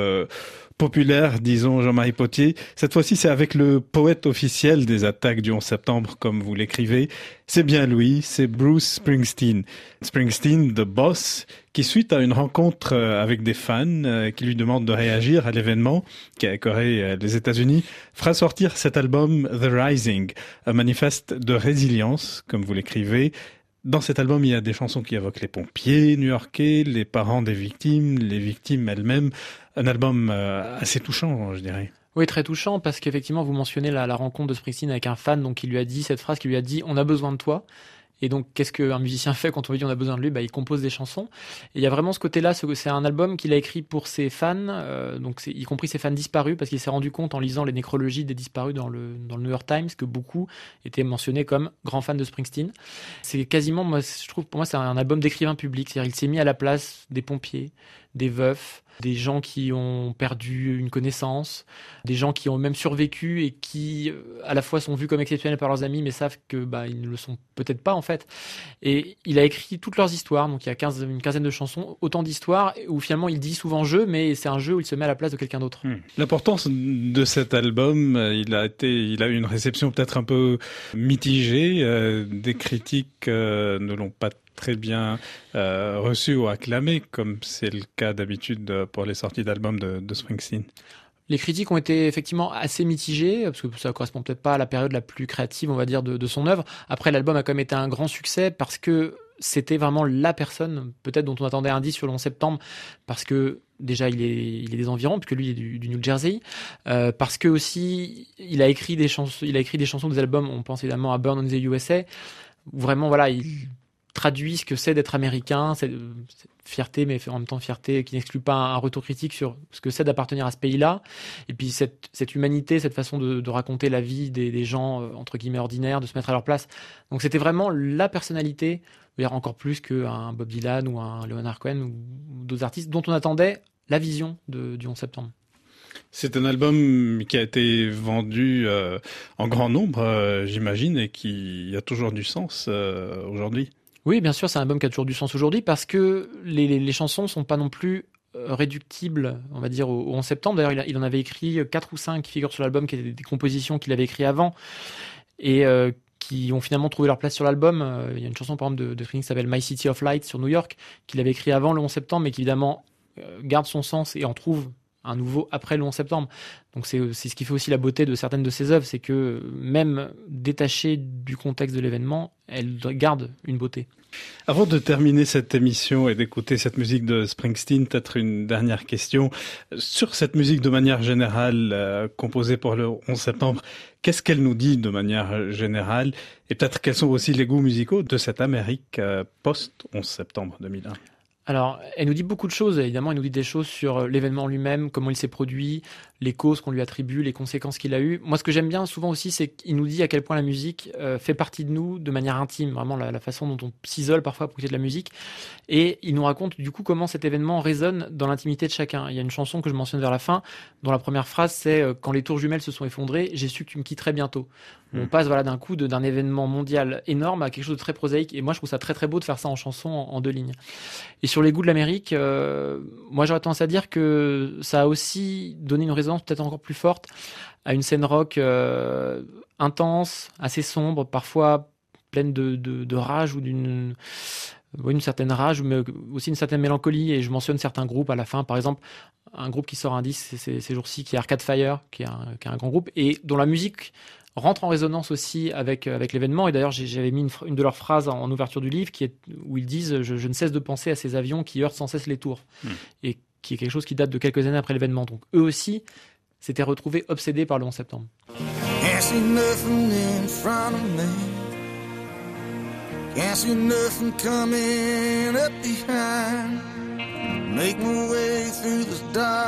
populaire, disons Jean-Marie Potier. Cette fois-ci, c'est avec le poète officiel des attaques du 11 septembre, comme vous l'écrivez. C'est bien lui, c'est Bruce Springsteen. Springsteen, the boss, qui suite à une rencontre euh, avec des fans euh, qui lui demandent de réagir à l'événement qui a écoré euh, les États-Unis, fera sortir cet album The Rising, un manifeste de résilience, comme vous l'écrivez, dans cet album, il y a des chansons qui évoquent les pompiers new-yorkais, les parents des victimes, les victimes elles-mêmes. Un album euh, assez touchant, je dirais. Oui, très touchant parce qu'effectivement, vous mentionnez la, rencontre de Springsteen avec un fan, donc il lui a dit cette phrase, qui lui a dit "On a besoin de toi." Et donc, qu'est-ce qu'un musicien fait quand on lui dit on a besoin de lui bah, Il compose des chansons. Et il y a vraiment ce côté-là, ce- c'est un album qu'il a écrit pour ses fans, euh, donc y compris ses fans disparus, parce qu'il s'est rendu compte en lisant les nécrologies des disparus dans le, dans le New York Times que beaucoup étaient mentionnés comme grands fans de Springsteen. C'est quasiment, moi, je trouve, pour moi, c'est un album d'écrivain public. C'est-à-dire, il s'est mis à la place des pompiers, des veufs, des gens qui ont perdu une connaissance, des gens qui ont même survécu et qui euh, à la fois sont vus comme exceptionnels par leurs amis mais savent que bah ils ne le sont peut-être pas en fait. Et il a écrit toutes leurs histoires, donc il y a 15, une quinzaine de chansons, autant d'histoires où finalement il dit souvent jeu mais c'est un jeu où il se met à la place de quelqu'un d'autre. L'importance de cet album, euh, il a été, il a eu une réception peut-être un peu mitigée. euh, des critiques ne l'ont pas très bien euh, reçu ou acclamé, comme c'est le cas d'habitude euh, pour les sorties d'albums de, de Springsteen. Les critiques ont été effectivement assez mitigées, parce que ça correspond peut-être pas à la période la plus créative, on va dire, de, son œuvre. Après, l'album a quand même été un grand succès parce que c'était vraiment la personne, peut-être dont on attendait un disque sur le 11 septembre, parce que déjà il est, des environs, puisque lui est du, New Jersey, euh, parce que aussi il a écrit des chansons, il a écrit des chansons, des albums. On pense évidemment à Burn on the USA, vraiment voilà, il traduit ce que c'est d'être américain, cette fierté, mais en même temps fierté qui n'exclut pas un retour critique sur ce que c'est d'appartenir à ce pays-là. Et puis cette, cette humanité, cette façon de, raconter la vie des, gens, euh, entre guillemets, ordinaires, de se mettre à leur place. Donc c'était vraiment la personnalité, encore plus qu'un Bob Dylan ou un Leonard Cohen ou d'autres artistes dont on attendait la vision de, du 11 septembre. C'est un album qui a été vendu euh, en grand nombre, euh, j'imagine, et qui a toujours du sens aujourd'hui. Oui, bien sûr, c'est un album qui a toujours du sens aujourd'hui parce que les, les, chansons sont pas non plus euh, réductibles, on va dire, au, au 11 septembre. D'ailleurs, il, en avait écrit quatre ou cinq qui figurent sur l'album, qui étaient des compositions qu'il avait écrites avant et euh, qui ont finalement trouvé leur place sur l'album. Euh, Il y a une chanson, par exemple, de, de qui s'appelle My City of Light sur New York, qu'il avait écrit avant le 11 septembre, mais qui évidemment euh, garde son sens et en trouve un nouveau après le 11 septembre. Donc c'est ce qui fait aussi la beauté de certaines de ses œuvres, c'est que même détachées du contexte de l'événement, elles gardent une beauté. Avant de terminer cette émission et d'écouter cette musique de Springsteen, peut-être une dernière question. Sur cette musique de manière générale, euh, composée pour le 11 septembre, qu'est-ce qu'elle nous dit de manière générale? Et peut-être quels sont aussi les goûts musicaux de cette Amérique euh, post-11 septembre 2001 alors, elle nous dit beaucoup de choses. Évidemment, elle nous dit des choses sur euh, l'événement lui-même, comment il s'est produit, les causes qu'on lui attribue, les conséquences qu'il a eues. Moi, ce que j'aime bien souvent aussi, c'est qu'il nous dit à quel point la musique euh, fait partie de nous de manière intime, vraiment la, la façon dont on s'isole parfois pour écouter de la musique. Et il nous raconte du coup comment cet événement résonne dans l'intimité de chacun. Il y a une chanson que je mentionne vers la fin, dont la première phrase c'est euh, Quand les tours jumelles se sont effondrées, j'ai su que tu me quitterais bientôt. On Mm. passe voilà d'un coup d'un événement mondial énorme à quelque chose de très prosaïque. Et moi, je trouve ça très très beau de faire ça en chanson en, en deux lignes. Et sur les goûts de l'Amérique, euh, moi j'aurais tendance à dire que ça a aussi donné une résonance peut-être encore plus forte à une scène rock euh, intense, assez sombre, parfois pleine de, rage ou d'une certaine rage, mais aussi une certaine mélancolie. Et je mentionne certains groupes à la fin, par exemple, un groupe qui sort un disque ces- ces, ces jours-ci, qui est Arcade Fire, qui est, un, qui est un grand groupe, et dont la musique rentre en résonance aussi avec, avec l'événement. Et d'ailleurs, j'avais mis une, de leurs phrases en, en ouverture du livre, qui est, où ils disent je, je ne cesse de penser à ces avions qui heurtent sans cesse les tours. Hmm. Et qui est quelque chose qui date de quelques années après l'événement. Donc eux aussi s'étaient retrouvés obsédés par le 11 septembre.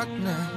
Can't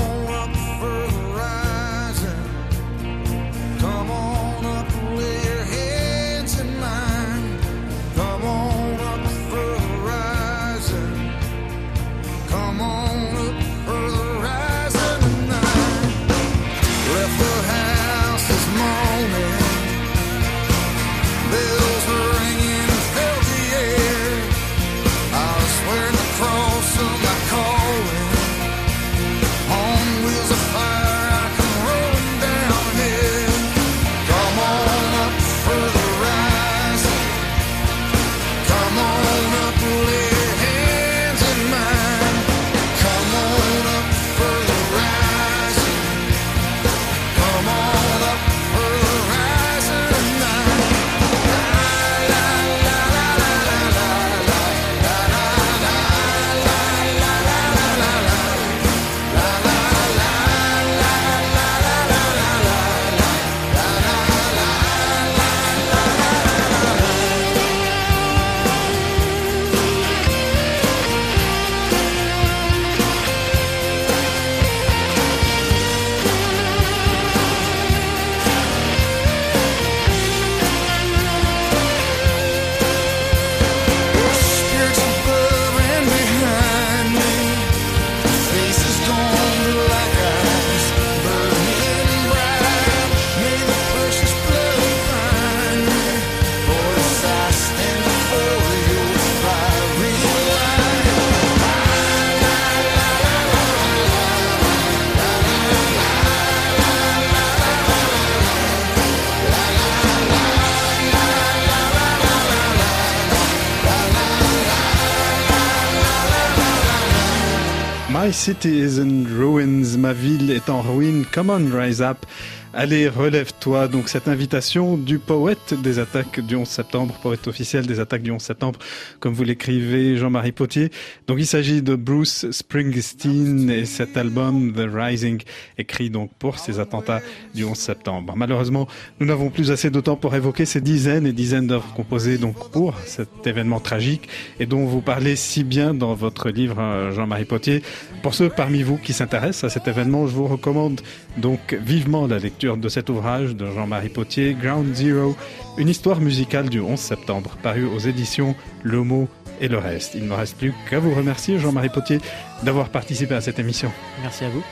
My city is in ruins, ma ville est en ruine, come on rise up. Allez, relève-toi. Donc cette invitation du poète des attaques du 11 septembre, poète officiel des attaques du 11 septembre, comme vous l'écrivez Jean-Marie Potier. Donc il s'agit de Bruce Springsteen et cet album The Rising, écrit donc pour ces attentats du 11 septembre. Malheureusement, nous n'avons plus assez de temps pour évoquer ces dizaines et dizaines d'œuvres composées donc pour cet événement tragique et dont vous parlez si bien dans votre livre euh, Jean-Marie Potier. Pour ceux parmi vous qui s'intéressent à cet événement, je vous recommande donc vivement la lecture de cet ouvrage de Jean-Marie Potier, Ground Zero, une histoire musicale du 11 septembre, paru aux éditions Le Mot et le reste. Il ne me reste plus qu'à vous remercier, Jean-Marie Potier, d'avoir participé à cette émission. Merci à vous.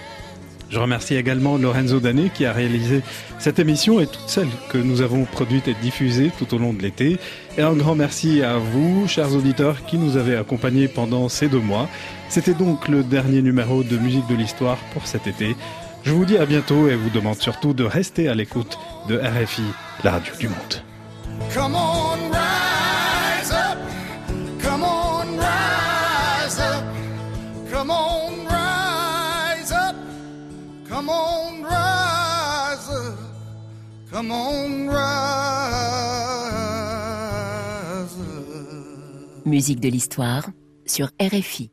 Je remercie également Lorenzo Danet qui a réalisé cette émission et toutes celles que nous avons produites et diffusées tout au long de l'été. Et un grand merci à vous, chers auditeurs, qui nous avez accompagnés pendant ces deux mois. C'était donc le dernier numéro de Musique de l'Histoire pour cet été. Je vous dis à bientôt et vous demande surtout de rester à l'écoute de RFI, la radio du monde. Come on, rise up. Come on, rise up. Come on, rise up. Come on, rise Come on, rise up. Musique de l'histoire sur RFI.